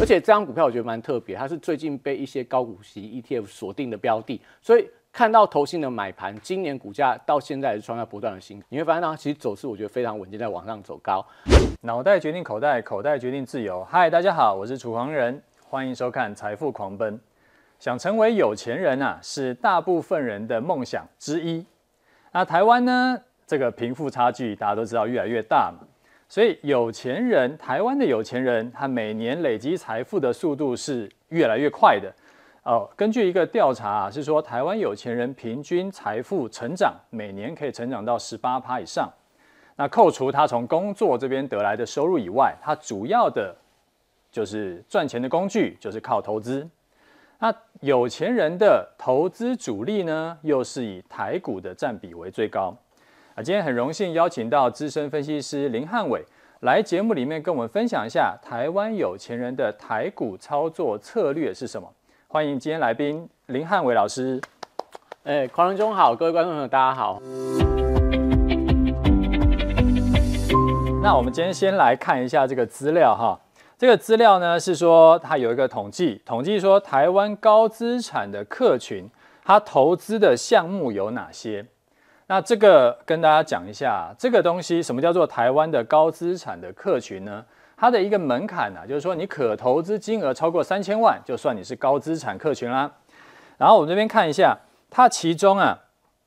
而且这张股票我觉得蛮特别，它是最近被一些高股息 ETF 锁定的标的，所以看到投信的买盘，今年股价到现在也是创下不断的新，你会发现它其实走势我觉得非常稳健，在往上走高。脑袋决定口袋，口袋决定自由。嗨，大家好，我是楚狂人，欢迎收看《财富狂奔》。想成为有钱人啊，是大部分人的梦想之一。那台湾呢，这个贫富差距大家都知道越来越大嘛，所以有钱人，台湾的有钱人，他每年累积财富的速度是越来越快的。哦，根据一个调查啊，是说台湾有钱人平均财富成长每年可以成长到十八趴以上。那扣除他从工作这边得来的收入以外，他主要的就是赚钱的工具就是靠投资。那有钱人的投资主力呢，又是以台股的占比为最高。啊，今天很荣幸邀请到资深分析师林汉伟来节目里面跟我们分享一下台湾有钱人的台股操作策略是什么。欢迎今天来宾林汉伟老师。哎，狂人中好，各位观众朋友大家好。那我们今天先来看一下这个资料哈。这个资料呢是说，它有一个统计，统计说台湾高资产的客群，他投资的项目有哪些？那这个跟大家讲一下，这个东西什么叫做台湾的高资产的客群呢？它的一个门槛呢、就是说你可投资金额超过三千万，就算你是高资产客群啦。然后我们这边看一下，它其中啊，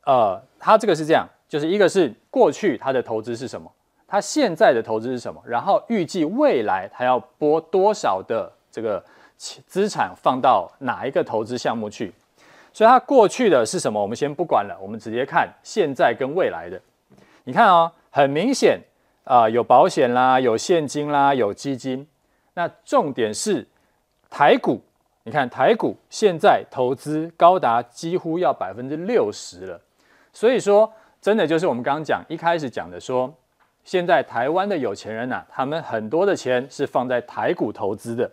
呃，它这个是这样，就是一个是过去它的投资是什么？它现在的投资是什么？然后预计未来它要拨多少的这个资产放到哪一个投资项目去？所以他过去的是什么？我们先不管了，我们直接看现在跟未来的。你看哦，很明显啊、有保险啦，有现金啦，有基金。那重点是台股，你看台股现在投资高达几乎要百分之六十了。所以说，真的就是我们刚刚讲一开始讲的说。现在台湾的有钱人呐、他们很多的钱是放在台股投资的。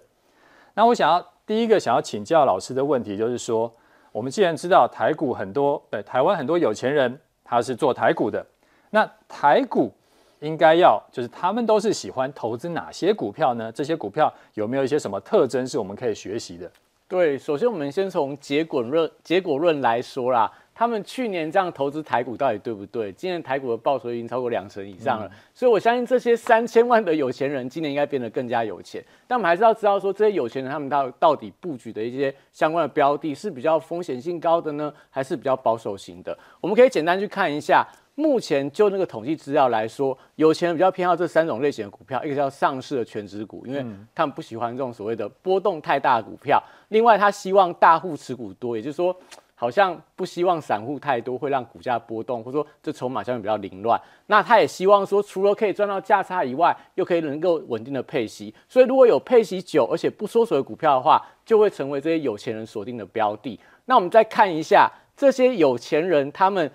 那我想要第一个想要请教老师的问题就是说，我们既然知道台股很多，对台湾很多有钱人他是做台股的，那台股应该要就是他们都是喜欢投资哪些股票呢？这些股票有没有一些什么特征是我们可以学习的？对，首先我们先从结果论结果论来说啦。他们去年这样投资台股到底对不对？今年台股的报酬已经超过两成以上了，嗯、所以我相信这些三千万的有钱人今年应该变得更加有钱。但我们还是要知道说，这些有钱人他们到到底布局的一些相关的标的是比较风险性高的呢，还是比较保守型的？我们可以简单去看一下，目前就那个统计资料来说，有钱人比较偏好这三种类型的股票，一个叫上市的全值股，因为他们不喜欢这种所谓的波动太大的股票；另外，他希望大户持股多，也就是说。好像不希望散户太多，会让股价波动，或者说这筹码相对比较凌乱。那他也希望说，除了可以赚到价差以外，又可以能够稳定的配息。所以如果有配息久而且不缩水的股票的话，就会成为这些有钱人锁定的标的。那我们再看一下这些有钱人，他们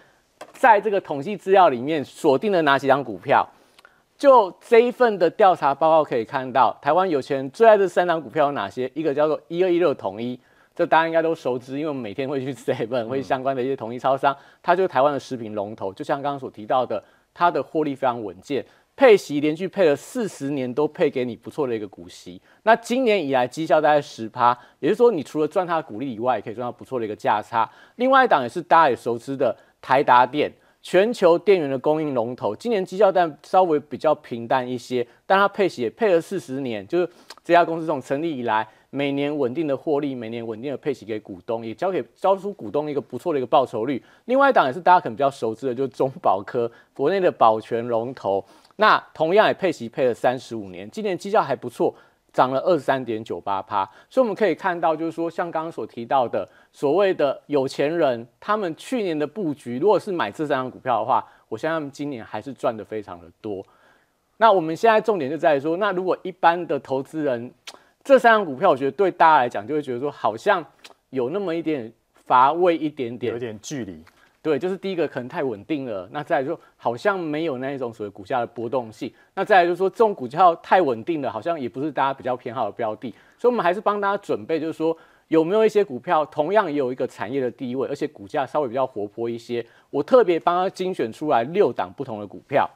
在这个统计资料里面锁定了哪几张股票？就这一份的调查报告可以看到，台湾有钱人最爱这三张股票有哪些？一个叫做一二一六统一。这大家应该都熟知，因为我们每天会去 Seven，会相关的一些统一超商，它就是台湾的食品龙头。就像刚刚所提到的，它的获利非常稳健，配息连续配了四十年都配给你不错的一个股息。那今年以来绩效大概十趴，也就是说你除了赚它的股利以外，也可以赚到不错的一个价差。另外一档也是大家也熟知的台达电，全球电源的供应龙头，今年绩效但稍微比较平淡一些，但它配息也配了四十年，就是这家公司从成立以来。每年稳定的获利，每年稳定的配息给股东，也交给交出股东一个不错的一个报酬率。另外一档也是大家可能比较熟知的，就是中保科，国内的保全龙头。那同样也配息配了三十五年，今年绩效还不错，涨了二十三点九八趴。所以我们可以看到，就是说像刚刚所提到的所谓的有钱人，他们去年的布局，如果是买这三张股票的话，我相信他们今年还是赚得非常的多。那我们现在重点就在于说，那如果一般的投资人，这三张股票，我觉得对大家来讲，就会觉得说好像有那么一点乏味，一点点，有点距离。对，就是第一个可能太稳定了，那再来说好像没有那一种所谓股价的波动性。那再来就是说这种股票太稳定了，好像也不是大家比较偏好的标的。所以，我们还是帮大家准备，就是说有没有一些股票同样也有一个产业的地位，而且股价稍微比较活泼一些。我特别帮他精选出来六档不同的股票，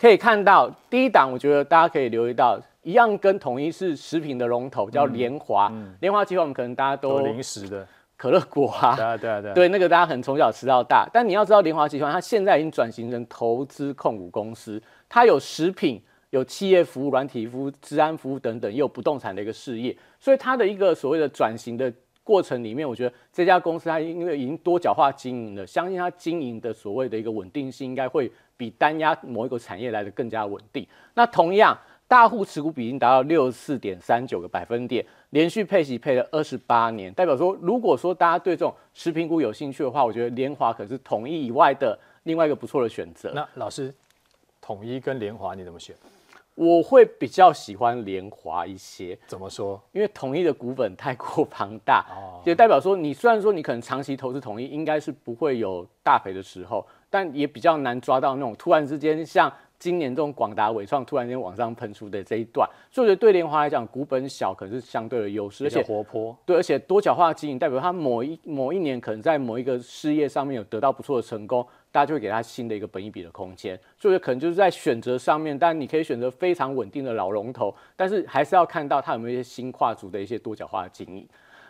可以看到第一档，我觉得大家可以留意到。一样跟统一是食品的龙头，叫联华。联华集团我们可能大家都零食的可乐果啊，对啊对啊对啊，对那个大家可能从小吃到大。但你要知道，联华集团它现在已经转型成投资控股公司，它有食品、有企业服务、软体服务、治安服务等等，也有不动产的一个事业，所以它的一个所谓的转型的。过程里面，我觉得这家公司它因为已经多角化经营了，相信它经营的所谓的一个稳定性，应该会比单压某一个产业来的更加稳定。那同样，大户持股比已经达到六十四点三九个百分点，连续配息配了二十八年，代表说，如果说大家对这种食品股有兴趣的话，我觉得联华可是统一以外的另外一个不错的选择。那老师，统一跟联华你怎么选？我会比较喜欢联华一些，怎么说？因为统一的股本太过庞大，也代表说你虽然说你可能长期投资统一，应该是不会有大赔的时候，但也比较难抓到那种突然之间像今年这种广达、伟创突然间往上喷出的这一段。所以我觉得对联华来讲，股本小可能是相对的优势，而且活泼。对，而且多角化经营，代表它某一某一年可能在某一个事业上面有得到不错的成功。大家就会给它新的一个本益比的空间，所以可能就是在选择上面，但你可以选择非常稳定的老龙头，但是还是要看到它有没有一些新跨足的一些多角化的经营。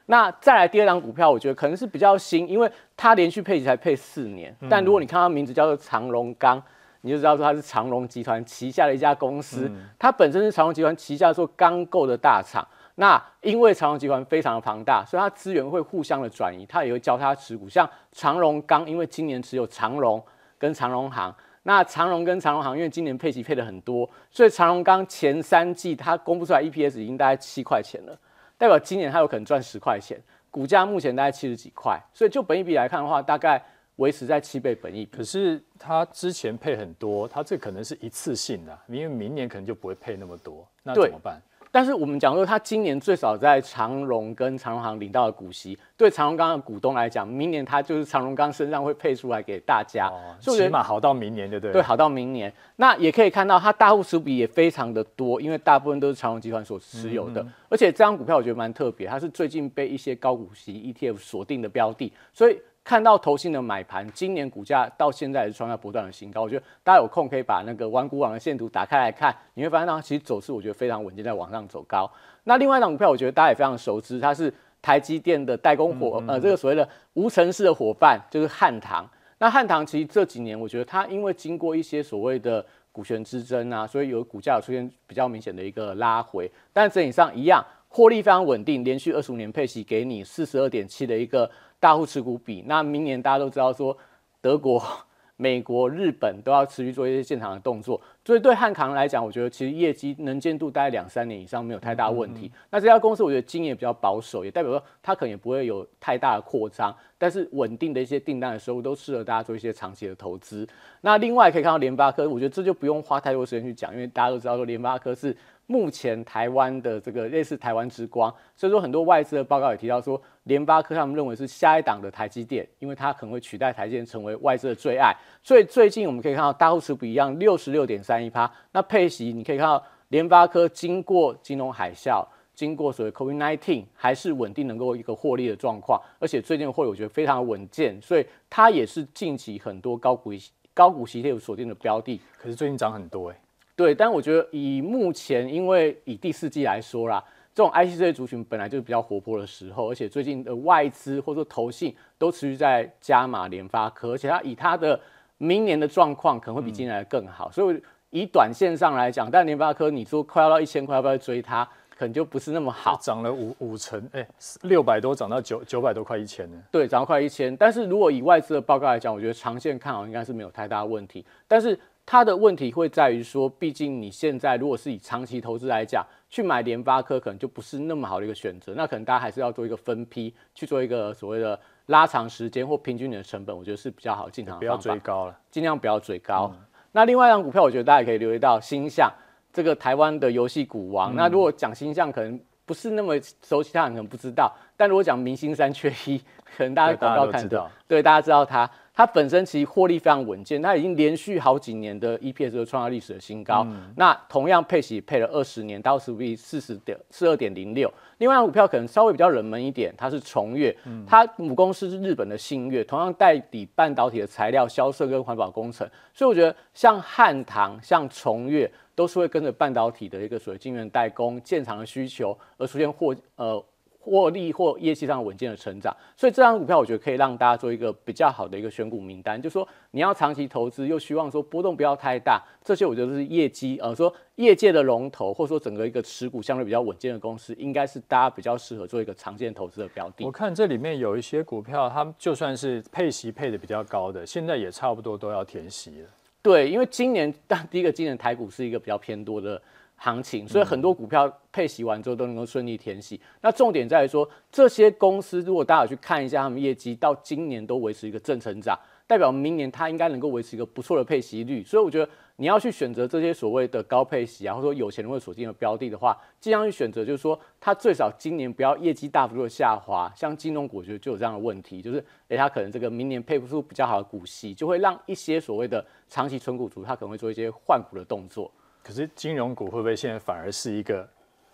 那再来第二档股票，我觉得可能是比较新，因为它连续配息才配四年，但如果你看它名字叫做长隆钢，你就知道说它是长荣集团旗下的一家公司，它本身是长荣集团旗下做钢构的大厂。那因为长荣集团非常的庞大，所以它资源会互相的转移，它也会交叉持股。像长荣钢，因为今年持有长荣跟长荣行，那长荣跟长荣行因为今年配息配的很多，所以长荣钢前三季它公布出来 EPS 已经大概七块钱了，代表今年它有可能赚十块钱，股价目前大概七十几块，所以就本益比来看的话，大概维持在七倍本益比。可是它之前配很多，它这可能是一次性的，因为明年可能就不会配那么多，那怎么办？但是我们讲说，它今年最少在长荣跟长荣航领到的股息，对长荣钢的股东来讲，明年它就是长荣钢身上会配出来给大家，哦、起码好到明年，对不对？对，好到明年。那也可以看到，它大户持股比也非常的多，因为大部分都是长荣集团所持有的。而且这张股票我觉得蛮特别，它是最近被一些高股息 ETF 锁定的标的，所以。看到投信的买盘，今年股价到现在是创下不断的新高。我觉得大家有空可以把那个玩股网的线图打开来看，你会发现它其实走势我觉得非常稳健，在往上走高。那另外一档股票，我觉得大家也非常熟知，它是台积电的代工伙，呃，这个所谓的无尘室的伙伴就是汉唐。那汉唐其实这几年，我觉得它因为经过一些所谓的股权之争啊，所以有股价有出现比较明显的一个拉回，但整体上一样，获利非常稳定，连续二十五年配息给你四十二点七的一个。大户持股比，那明年大家都知道说，德国、美国、日本都要持续做一些建厂的动作，所以对汉唐来讲，我觉得其实业绩能见度大概两三年以上没有太大问题。嗯嗯，那这家公司我觉得经验比较保守，也代表说它可能也不会有太大的扩张，但是稳定的一些订单的收入都适合大家做一些长期的投资。那另外可以看到联发科，我觉得这就不用花太多时间去讲，因为大家都知道说联发科是。目前台湾的这个类似台湾之光，所以说很多外资的报告也提到说，联发科他们认为是下一档的台积电，因为它可能会取代台积电成为外资的最爱。所以最近我们可以看到大户持股一样六十六点三一趴，那配息你可以看到联发科经过金融海啸，经过所谓 COVID-19，还是稳定能够一个获利的状况，而且最近的获利我觉得非常稳健，所以它也是近期很多高股高股息有锁定的标的。可是最近涨很多哎、对，但我觉得以目前，因为以第四季来说啦，这种 IC 这类族群本来就是比较活泼的时候，而且最近的外资或者说投信都持续在加码联发科，而且它以它的明年的状况可能会比今年来更好，嗯、所以以短线上来讲，但联发科你说快要到一千块，要不要追它？可能就不是那么好。涨了五五成，哎，六百多涨到九九百多块一千呢。对，涨到快一千，但是如果以外资的报告来讲，我觉得长线看好应该是没有太大问题，但是。它的问题会在于说，毕竟你现在如果是以长期投资来讲，去买联发科可能就不是那么好的一个选择。那可能大家还是要做一个分批去做一个所谓的拉长时间或平均你的成本，我觉得是比较好进场的。不要追高了，尽量不要追高。嗯、那另外一张股票，我觉得大家也可以留意到星象这个台湾的游戏股王。嗯、那如果讲星象，可能不是那么熟悉，他可能不知道。但如果讲明星三缺一，可能大家广告看到，对，大家知道他。它本身其实获利非常稳健，它已经连续好几年的 EPS 都创造历史的新高。嗯、那同样配息配了二十年，到时比四十点四二点零六。另外股票可能稍微比较冷门一点，它是重越，嗯、它母公司是日本的信越，同样代理半导体的材料销售跟环保工程。所以我觉得像汉唐、像重越都是会跟着半导体的一个所谓晶圆代工、建厂的需求而出现获呃。获利或业绩上稳健的成长，所以这张股票我觉得可以让大家做一个比较好的一个选股名单。就是说你要长期投资，又希望说波动不要太大，这些我觉得是业绩，呃，说业界的龙头，或者说整个一个持股相对比较稳健的公司，应该是大家比较适合做一个长线投资的标的。我看这里面有一些股票，它就算是配息配的比较高的，现在也差不多都要填息了。对，因为今年，但第一个今年台股是一个比较偏多的。行情，所以很多股票配息完之后都能够顺利填息。那重点在于说，这些公司如果大家有去看一下他们业绩，到今年都维持一个正成长，代表明年它应该能够维持一个不错的配息率。所以我觉得你要去选择这些所谓的高配息啊，或者说有钱人会锁定的标的的话，尽量去选择，就是说它最少今年不要业绩大幅度的下滑。像金融股，我觉得就有这样的问题，就是诶，它可能这个明年配不出比较好的股息，就会让一些所谓的长期存股族，他可能会做一些换股的动作。可是金融股会不会现在反而是一个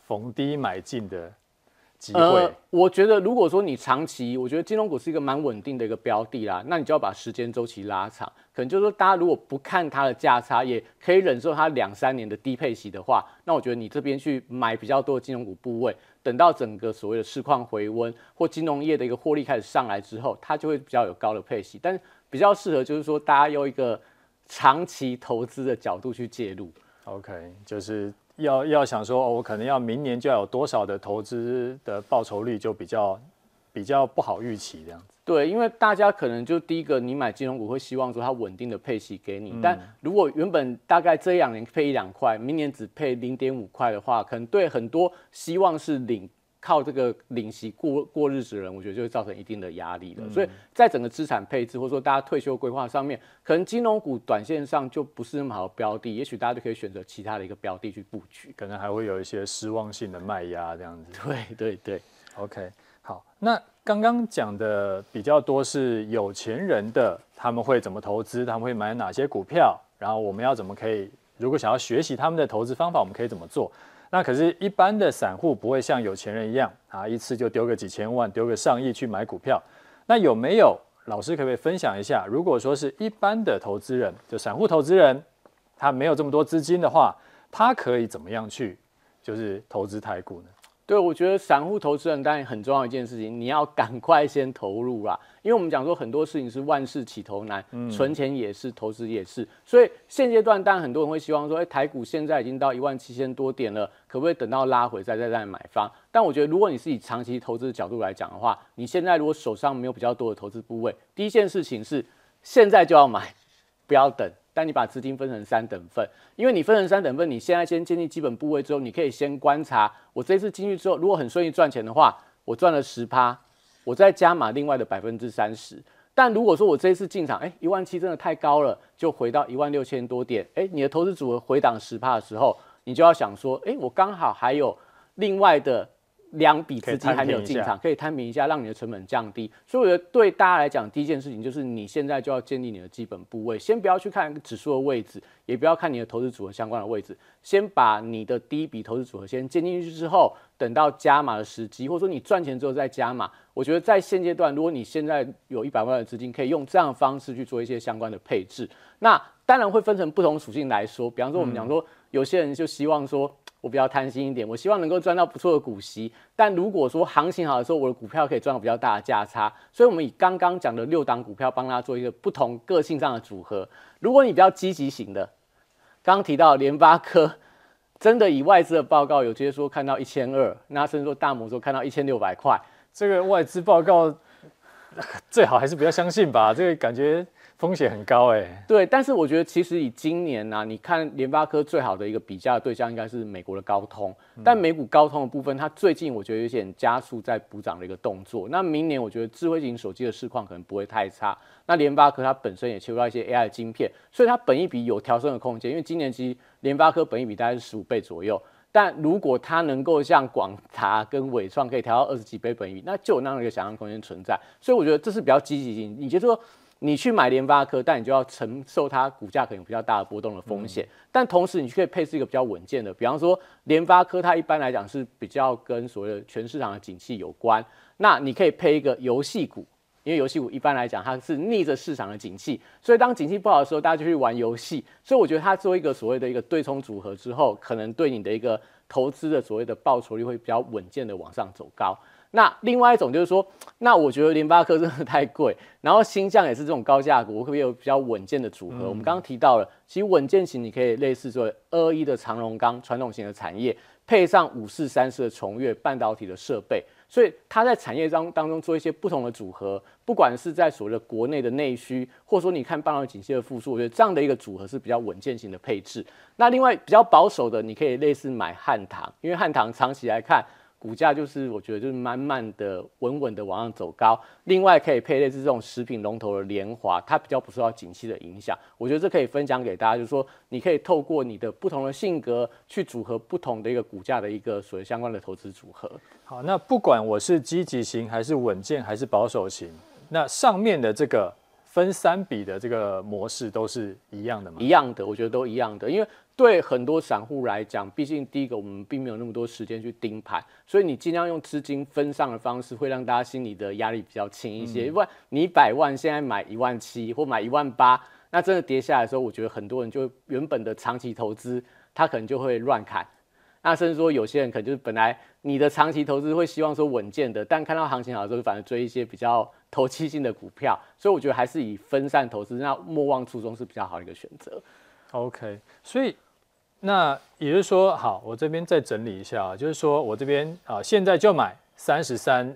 逢低买进的机会？呃，我觉得如果说你长期，我觉得金融股是一个蛮稳定的一个标的啦，那你就要把时间周期拉长。可能就是说，大家如果不看它的价差，也可以忍受它两三年的低配息的话，那我觉得你这边去买比较多的金融股部位，等到整个所谓的市况回温或金融业的一个获利开始上来之后，它就会比较有高的配息。但比较适合就是说，大家用一个长期投资的角度去介入。OK，就是要要想说，哦，我可能要明年就要有多少的投资的报酬率，就比较比较不好预期这样子。对，因为大家可能就第一个，你买金融股会希望说它稳定的配息给你，嗯、但如果原本大概这两年配一两块，明年只配零点五块的话，可能对很多希望是领。靠这个领息过过日子的人，我觉得就会造成一定的压力了。嗯、所以在整个资产配置或者说大家退休规划上面，可能金融股短线上就不是那么好的标的，也许大家就可以选择其他的一个标的去布局，可能还会有一些失望性的卖压这样子。对对对，OK，好，那刚刚讲的比较多是有钱人的，他们会怎么投资，他们会买哪些股票，然后我们要怎么可以，如果想要学习他们的投资方法，我们可以怎么做？那可是，一般的散户不会像有钱人一样啊，一次就丢个几千万、丢个上亿去买股票。那有没有老师可不可以分享一下？如果说是一般的投资人，就散户投资人，他没有这么多资金的话，他可以怎么样去就是投资台股呢？对，我觉得散户投资人当然很重要一件事情，你要赶快先投入啦。因为我们讲说很多事情是万事起头难，嗯、存钱也是，投资也是。所以现阶段当然很多人会希望说，哎，台股现在已经到一万七千多点了，可不可以等到拉回再再再买方？但我觉得如果你是以长期投资的角度来讲的话，你现在如果手上没有比较多的投资部位，第一件事情是现在就要买，不要等。但你把资金分成三等份，因为你分成三等份，你现在先建立基本部位之后，你可以先观察，我这次进去之后，如果很顺利赚钱的话，我赚了十趴，我再加码另外的百分之三十。但如果说我这一次进场，哎，一万七真的太高了，就回到一万六千多点，哎，你的投资组合回档十趴的时候，你就要想说，哎，我刚好还有另外的。两笔资金还没有进场，可以摊平一下，让你的成本降低。所以我觉得对大家来讲，第一件事情就是你现在就要建立你的基本部位，先不要去看指数的位置，也不要看你的投资组合相关的位置，先把你的第一笔投资组合先建进去之后，等到加码的时机，或者说你赚钱之后再加码。我觉得在现阶段，如果你现在有一百万的资金，可以用这样的方式去做一些相关的配置。那当然会分成不同属性来说，比方说我们讲说，有些人就希望说。我比较贪心一点，我希望能够赚到不错的股息。但如果说行情好的时候，我的股票可以赚到比较大的价差。所以，我们以刚刚讲的六档股票帮大家做一个不同个性上的组合。如果你比较积极型的，刚刚提到联发科，真的以外资的报告有直接说看到一千二，那甚至说大摩说看到一千六百块，这个外资报告最好还是不要相信吧？这个感觉。风险很高哎、欸，对，但是我觉得其实以今年呢、你看联发科最好的一个比较的对象应该是美国的高通，但美股高通的部分，它最近我觉得有点加速在补涨的一个动作。那明年我觉得智慧型手机的市况可能不会太差。那联发科它本身也切入到一些 AI 的晶片，所以它本益比有调升的空间。因为今年其实联发科本益比大概是十五倍左右，但如果它能够像广达跟纬创可以调到二十几倍本益比，那就有那样的一个想象空间存在。所以我觉得这是比较积极性。你就说。你去买联发科，但你就要承受它股价可能比较大的波动的风险。嗯、但同时，你可以配置一个比较稳健的，比方说联发科，它一般来讲是比较跟所谓的全市场的景气有关。那你可以配一个游戏股，因为游戏股一般来讲它是逆着市场的景气，所以当景气不好的时候，大家就去玩游戏。所以我觉得它做一个所谓的一个对冲组合之后，可能对你的一个投资的所谓的报酬率会比较稳健的往上走高。那另外一种就是说，那我觉得联发科真的太贵，然后新将也是这种高价股，我可不可以有比较稳健的组合？嗯、我们刚刚提到了，其实稳健型你可以类似做二二一的长荣钢传统型的产业，配上五四三四的崇越半导体的设备，所以它在产业当当中做一些不同的组合，不管是在所谓的国内的内需，或者说你看半导体景气的复苏，我觉得这样的一个组合是比较稳健型的配置。那另外比较保守的，你可以类似买汉唐，因为汉唐长期来看。股价就是我觉得就是慢慢的、稳稳的往上走高。另外可以配类似这种食品龙头的联华，它比较不受到景气的影响。我觉得这可以分享给大家，就是说你可以透过你的不同的性格去组合不同的一个股价的一个所谓相关的投资组合。好，那不管我是积极型还是稳健还是保守型，那上面的这个分三笔的这个模式都是一样的吗？一样的，我觉得都一样的，因为。对很多散户来讲，毕竟第一个我们并没有那么多时间去盯盘，所以你尽量用资金分散的方式，会让大家心里的压力比较轻一些。因为你一百万现在买一万七或买一万八，那真的跌下来的时候，我觉得很多人就原本的长期投资，他可能就会乱砍。那甚至说有些人可能就是本来你的长期投资会希望说稳健的，但看到行情好的时候，反而追一些比较投机性的股票。所以我觉得还是以分散投资，那莫忘初衷是比较好的一个选择。OK，所以。那也就是说，好，我这边再整理一下啊，就是说我这边啊，现在就买三十三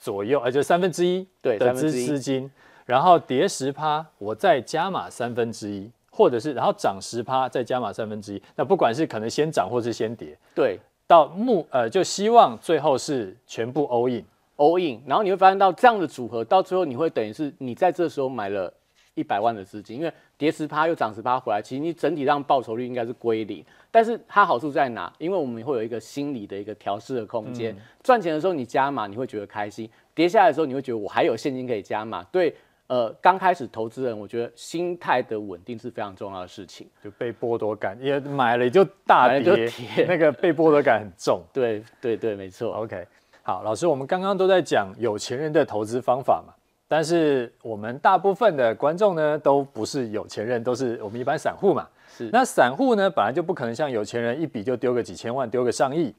左右，呃，就三分之一的资资金，然后跌十趴，我再加码三分之一，或者是然后涨十趴再加码三分之一，那不管是可能先涨或是先跌，对，到目呃就希望最后是全部 all in all in，然后你会发现到这样的组合，到最后你会等于是你在这时候买了。一百万的资金，因为跌十趴又涨十趴回来，其实你整体上报酬率应该是归零。但是它好处在哪？因为我们会有一个心理的一个调试的空间。赚钱的时候你加码，你会觉得开心；跌下来的时候，你会觉得我还有现金可以加码。对，呃，刚开始投资人，我觉得心态的稳定是非常重要的事情。就被剥夺感，也买了就大跌，就跌那个被剥夺感很重。对对对，没错。OK，好，老师，我们刚刚都在讲有钱人的投资方法嘛。但是我们大部分的观众呢，都不是有钱人，都是我们一般散户嘛。是。那散户呢，本来就不可能像有钱人一笔就丢个几千万，丢个上亿。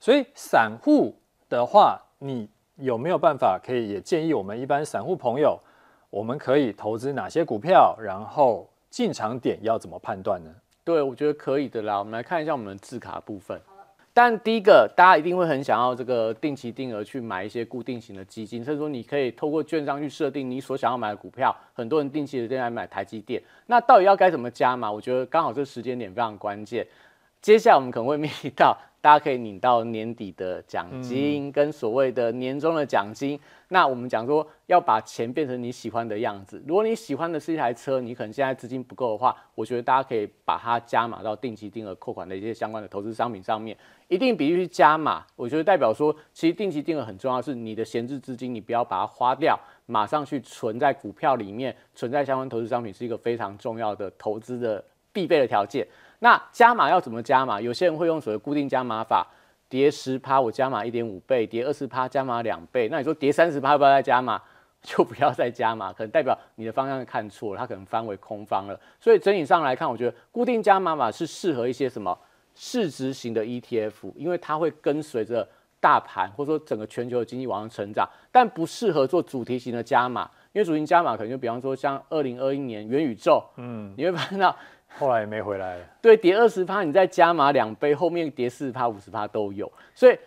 所以散户的话，你有没有办法可以也建议我们一般散户朋友，我们可以投资哪些股票，然后进场点要怎么判断呢？对，我觉得可以的啦。我们来看一下我们的字卡部分。但第一个，大家一定会很想要这个定期定额去买一些固定型的基金，甚至说你可以透过券商去设定你所想要买的股票。很多人定期的在买台积电，那到底要该怎么加嘛？我觉得刚好这时间点非常关键。接下来我们可能会面临到。大家可以领到年底的奖金，跟所谓的年终的奖金。嗯、那我们讲说要把钱变成你喜欢的样子。如果你喜欢的是一台车，你可能现在资金不够的话，我觉得大家可以把它加码到定期定额扣款的一些相关的投资商品上面，一定比例去加码。我觉得代表说，其实定期定额很重要，是你的闲置资金，你不要把它花掉，马上去存在股票里面，存在相关投资商品是一个非常重要的投资的必备的条件。那加码要怎么加码？有些人会用所谓固定加码法，跌十趴我加码一点五倍，跌二十趴加码两倍。那你说跌三十趴要不要再加码？就不要再加码，可能代表你的方向看错了，它可能翻为空方了。所以整体上来看，我觉得固定加码法是适合一些什么市值型的 ETF，因为它会跟随着大盘或者说整个全球的经济往上成长，但不适合做主题型的加码，因为主题加码可能就比方说像二零二一年元宇宙，嗯，你会发现到。后来也没回来了。对，跌二十趴，你再加码两倍，后面跌四十趴、五十趴都有。所以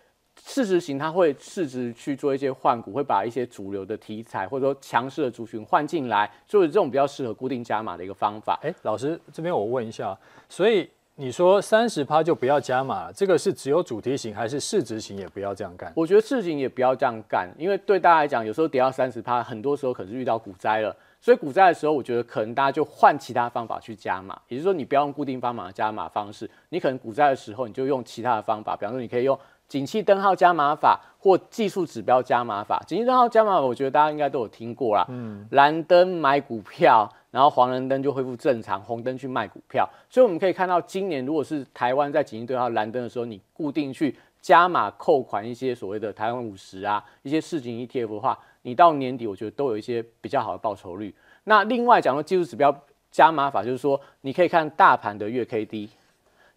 市值型它会市值去做一些换股，会把一些主流的题材或者说强势的族群换进来，所以这种比较适合固定加码的一个方法。哎，老师这边我问一下，所以你说三十趴就不要加码，这个是只有主题型还是市值型也不要这样干？我觉得市值型也不要这样干，因为对大家来讲，有时候跌到三十趴，很多时候可是遇到股灾了。所以股灾的时候，我觉得可能大家就换其他方法去加码，也就是说，你不要用固定方法的加码方式，你可能股灾的时候，你就用其他的方法，比方说，你可以用景气灯号加码法或技术指标加码法。景气灯号加码法，我觉得大家应该都有听过啦。嗯，蓝灯买股票，然后黄蓝灯就恢复正常，红灯去卖股票。所以我们可以看到，今年如果是台湾在景气灯号蓝灯的时候，你固定去加码扣款一些所谓的台湾五十啊，一些市井 ETF 的话，你到年底我觉得都有一些比较好的报酬率。那另外讲到技术指标加码法，就是说你可以看大盘的月 K D。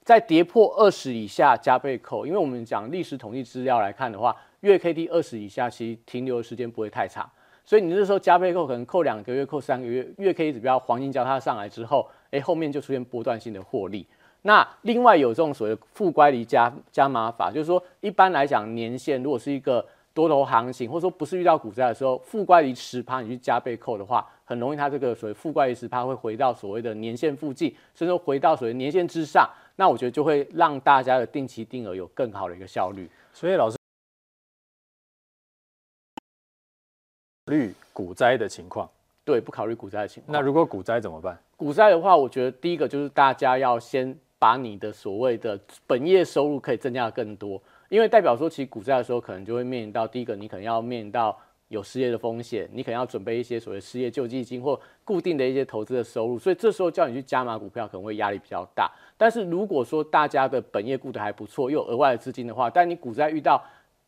在跌破二十以下加倍扣，因为我们讲历史统计资料来看的话，月 K D 二十以下其实停留的时间不会太长，所以你那时候加倍扣可能扣两个月、扣三个月，月 K 指标黄金交叉上来之后，哎，后面就出现波段性的获利。那另外有这种所谓的负乖离加加码法，就是说一般来讲年线如果是一个多头行情，或者说不是遇到股灾的时候，负乖离十趴你去加倍扣的话，很容易它这个所谓负乖离十趴会回到所谓的年线附近，甚至回到所谓年线之上。那我觉得就会让大家的定期定额有更好的一个效率。所以老师，虑股灾的情况，对，不考虑股灾的情况。那如果股灾怎么办？股灾的话，我觉得第一个就是大家要先把你的所谓的本业收入可以增加的更多，因为代表说其实股灾的时候可能就会面临到第一个，你可能要面临到。有失业的风险，你可能要准备一些所谓失业救济金或固定的一些投资的收入，所以这时候叫你去加码股票可能会压力比较大。但是如果说大家的本业顾得还不错，又有额外的资金的话，但你股灾遇到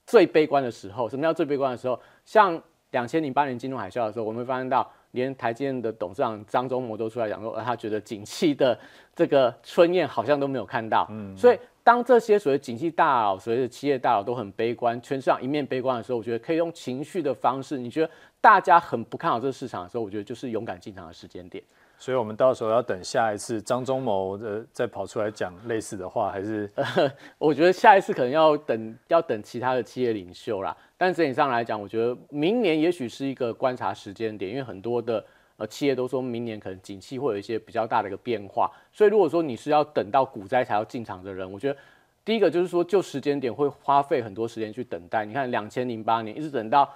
最悲观的时候，什么叫最悲观的时候？像两千零八年金融海啸的时候，我们会发现到连台积电的董事长张忠谋都出来讲说，呃，他觉得景气的这个春燕好像都没有看到，嗯，所以。当这些所谓景气大佬、所谓的企业大佬都很悲观，全市场一面悲观的时候，我觉得可以用情绪的方式。你觉得大家很不看好这个市场的时候，我觉得就是勇敢进场的时间点。所以，我们到时候要等下一次张忠谋的再跑出来讲类似的话，还是？我觉得下一次可能要等，要等其他的企业领袖啦。但整体上来讲，我觉得明年也许是一个观察时间点，因为很多的。呃，企业都说明年可能景气会有一些比较大的一个变化，所以如果说你是要等到股灾才要进场的人，我觉得第一个就是说就时间点会花费很多时间去等待。你看，两千零八年一直等到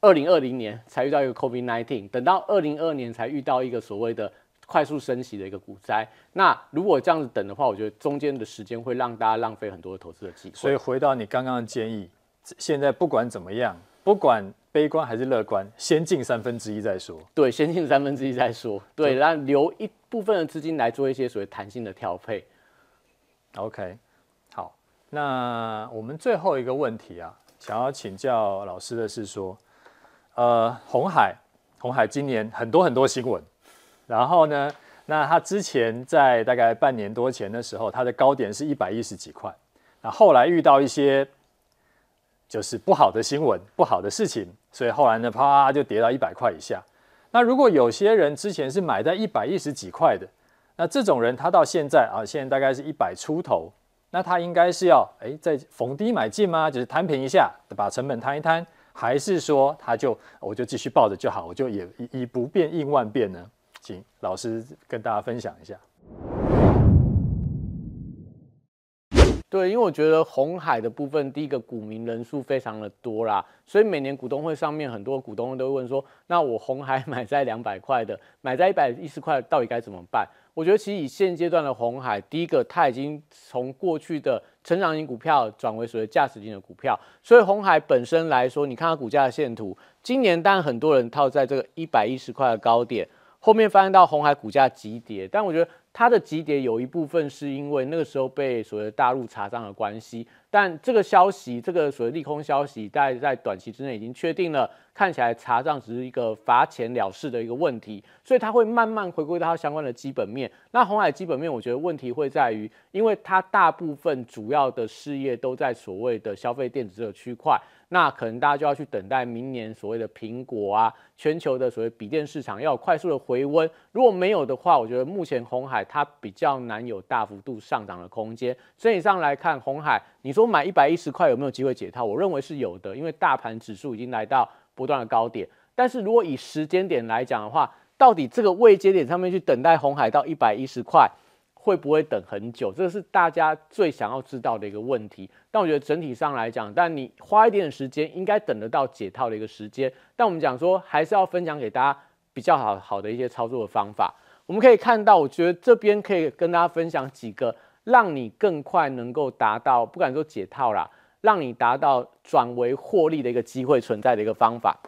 二零二零年才遇到一个 COVID-19，等到二零二二年才遇到一个所谓的快速升息的一个股灾。那如果这样子等的话，我觉得中间的时间会让大家浪费很多的投资的机会。所以回到你刚刚的建议，现在不管怎么样，不管。悲观还是乐观？先进三分之一再说。对，先进三分之一再说。对，然后留一部分的资金来做一些所谓弹性的调配。OK，好，那我们最后一个问题啊，想要请教老师的是说，呃，红海，红海今年很多很多新闻，然后呢，那他之前在大概半年多前的时候，它的高点是一百一十几块，那后来遇到一些。就是不好的新闻，不好的事情，所以后来呢，啪就跌到一百块以下。那如果有些人之前是买在一百一十几块的，那这种人他到现在啊，现在大概是一百出头，那他应该是要诶再逢低买进吗？就是摊平一下，把成本摊一摊，还是说他就我就继续抱着就好，我就也以不变应万变呢？请老师跟大家分享一下。对，因为我觉得红海的部分，第一个股民人数非常的多啦，所以每年股东会上面很多股东都会问说，那我红海 买在两百块的，买在一百一十块，到底该怎么办？我觉得其实以现阶段的红海，第一个它已经从过去的成长型股票转为所谓价值型的股票，所以红海本身来说，你看它股价的线图，今年当然很多人套在这个一百一十块的高点，后面发现到红海股价急跌，但我觉得。它的级别有一部分是因为那个时候被所谓的大陆查账的关系，但这个消息，这个所谓利空消息，大概在短期之内已经确定了，看起来查账只是一个罚钱了事的一个问题，所以它会慢慢回归到它相关的基本面。那红海基本面，我觉得问题会在于，因为它大部分主要的事业都在所谓的消费电子这个区块。那可能大家就要去等待明年所谓的苹果啊，全球的所谓笔电市场要快速的回温。如果没有的话，我觉得目前红海它比较难有大幅度上涨的空间。整体上来看，红海你说买一百一十块有没有机会解套？我认为是有的，因为大盘指数已经来到不断的高点。但是如果以时间点来讲的话，到底这个位阶点上面去等待红海到一百一十块？会不会等很久？这个是大家最想要知道的一个问题。但我觉得整体上来讲，但你花一点点时间，应该等得到解套的一个时间。但我们讲说，还是要分享给大家比较好好的一些操作的方法。我们可以看到，我觉得这边可以跟大家分享几个，让你更快能够达到，不敢说解套啦，让你达到转为获利的一个机会存在的一个方法。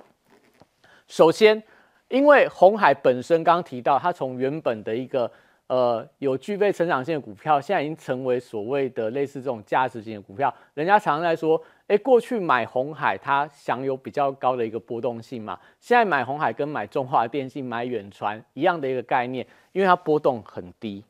首先，因为红海本身刚刚提到，它从原本的一个呃有具备成长性的股票，现在已经成为所谓的类似这种价值型的股票。人家常常在说，诶，过去买红海它享有比较高的一个波动性嘛，现在买红海跟买中华电信、买远传一样的一个概念，因为它波动很低。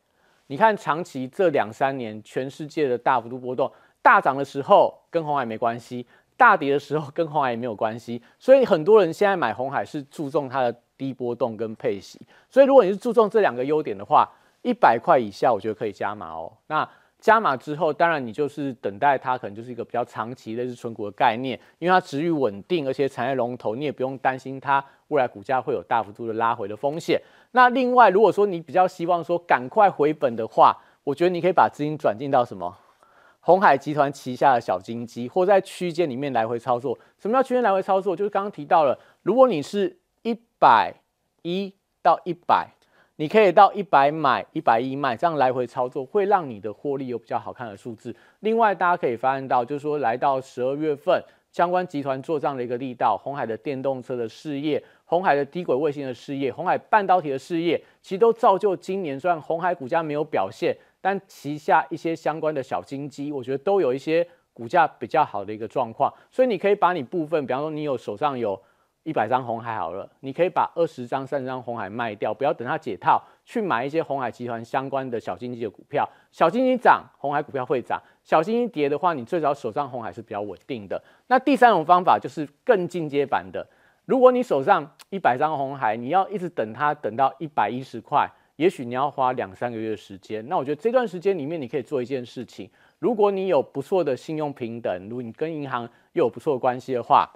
你看长期这两三年，全世界的大幅度波动，大涨的时候跟红海没关系。大跌的时候跟红海也没有关系，所以很多人现在买红海是注重它的低波动跟配息。所以如果你是注重这两个优点的话，一百块以下我觉得可以加码哦。那加码之后，当然你就是等待它，可能就是一个比较长期类似存股的概念，因为它殖利率稳定，而且产业龙头，你也不用担心它未来股价会有大幅度的拉回的风险。那另外，如果说你比较希望说赶快回本的话，我觉得你可以把资金转进到什么？鸿海集团旗下的小金鸡，或在区间里面来回操作。什么叫区间来回操作？就是刚刚提到了，如果你是一百一到一百，你可以到一百买，一百一卖，这样来回操作会让你的获利有比较好看的数字。另外，大家可以发现到，就是说来到十二月份，相关集团做这样的一个力道，红海的电动车的事业，红海的低轨卫星的事业，红海半导体的事业，其实都造就今年虽然红海股价没有表现。但旗下一些相关的小金鸡，我觉得都有一些股价比较好的一个状况，所以你可以把你部分，比方说你有手上有一百张红海好了，你可以把二十张、三十张红海卖掉，不要等它解套，去买一些红海集团相关的小金鸡的股票。小金鸡涨，红海股票会涨；小金鸡跌的话，你最早手上红海是比较稳定的。那第三种方法就是更进阶版的，如果你手上一百张红海，你要一直等它等到一百一十块。也许你要花两三个月的时间，那我觉得这段时间里面你可以做一件事情。如果你有不错的信用平等，如果你跟银行又有不错的关系的话，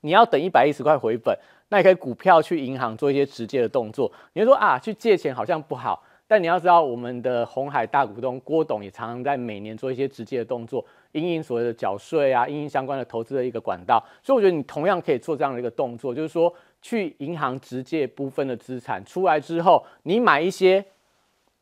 你要等一百一十块回本，那你可以股票去银行做一些直接的动作。你会说啊，去借钱好像不好，但你要知道，我们的红海大股东郭董也常常在每年做一些直接的动作，因应所谓的缴税啊，因应相关的投资的一个管道。所以我觉得你同样可以做这样的一个动作，就是说。去银行直接部分的资产出来之后，你买一些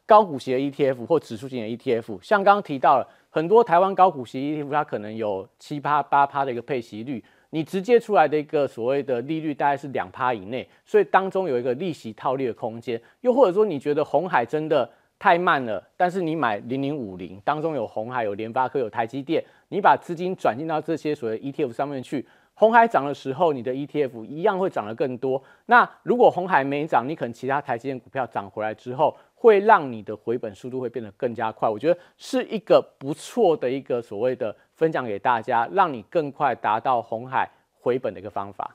高股息的 ETF 或指数型的 ETF，像刚刚提到了很多台湾高股息 ETF，它可能有七趴八趴的一个配息率，你直接出来的一个所谓的利率大概是两趴以内，所以当中有一个利息套利的空间。又或者说你觉得红海真的太慢了，但是你买零零五零当中有红海、有联发科、有台积电，你把资金转进到这些所谓 ETF 上面去。红海涨的时候，你的 ETF 一样会涨得更多。那如果红海没涨，你可能其他台积电股票涨回来之后，会让你的回本速度会变得更加快。我觉得是一个不错的一个所谓的分享给大家，让你更快达到红海回本的一个方法。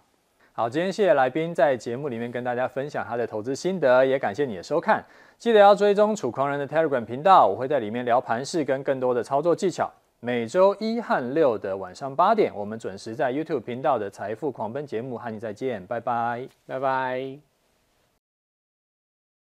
好，今天谢谢来宾在节目里面跟大家分享他的投资心得，也感谢你的收看。记得要追踪楚狂人的 Telegram 频道，我会在里面聊盘势跟更多的操作技巧。每周一和六的晚上八点，我们准时在 YouTube 频道的财富狂奔节目和你再见，拜拜，拜拜。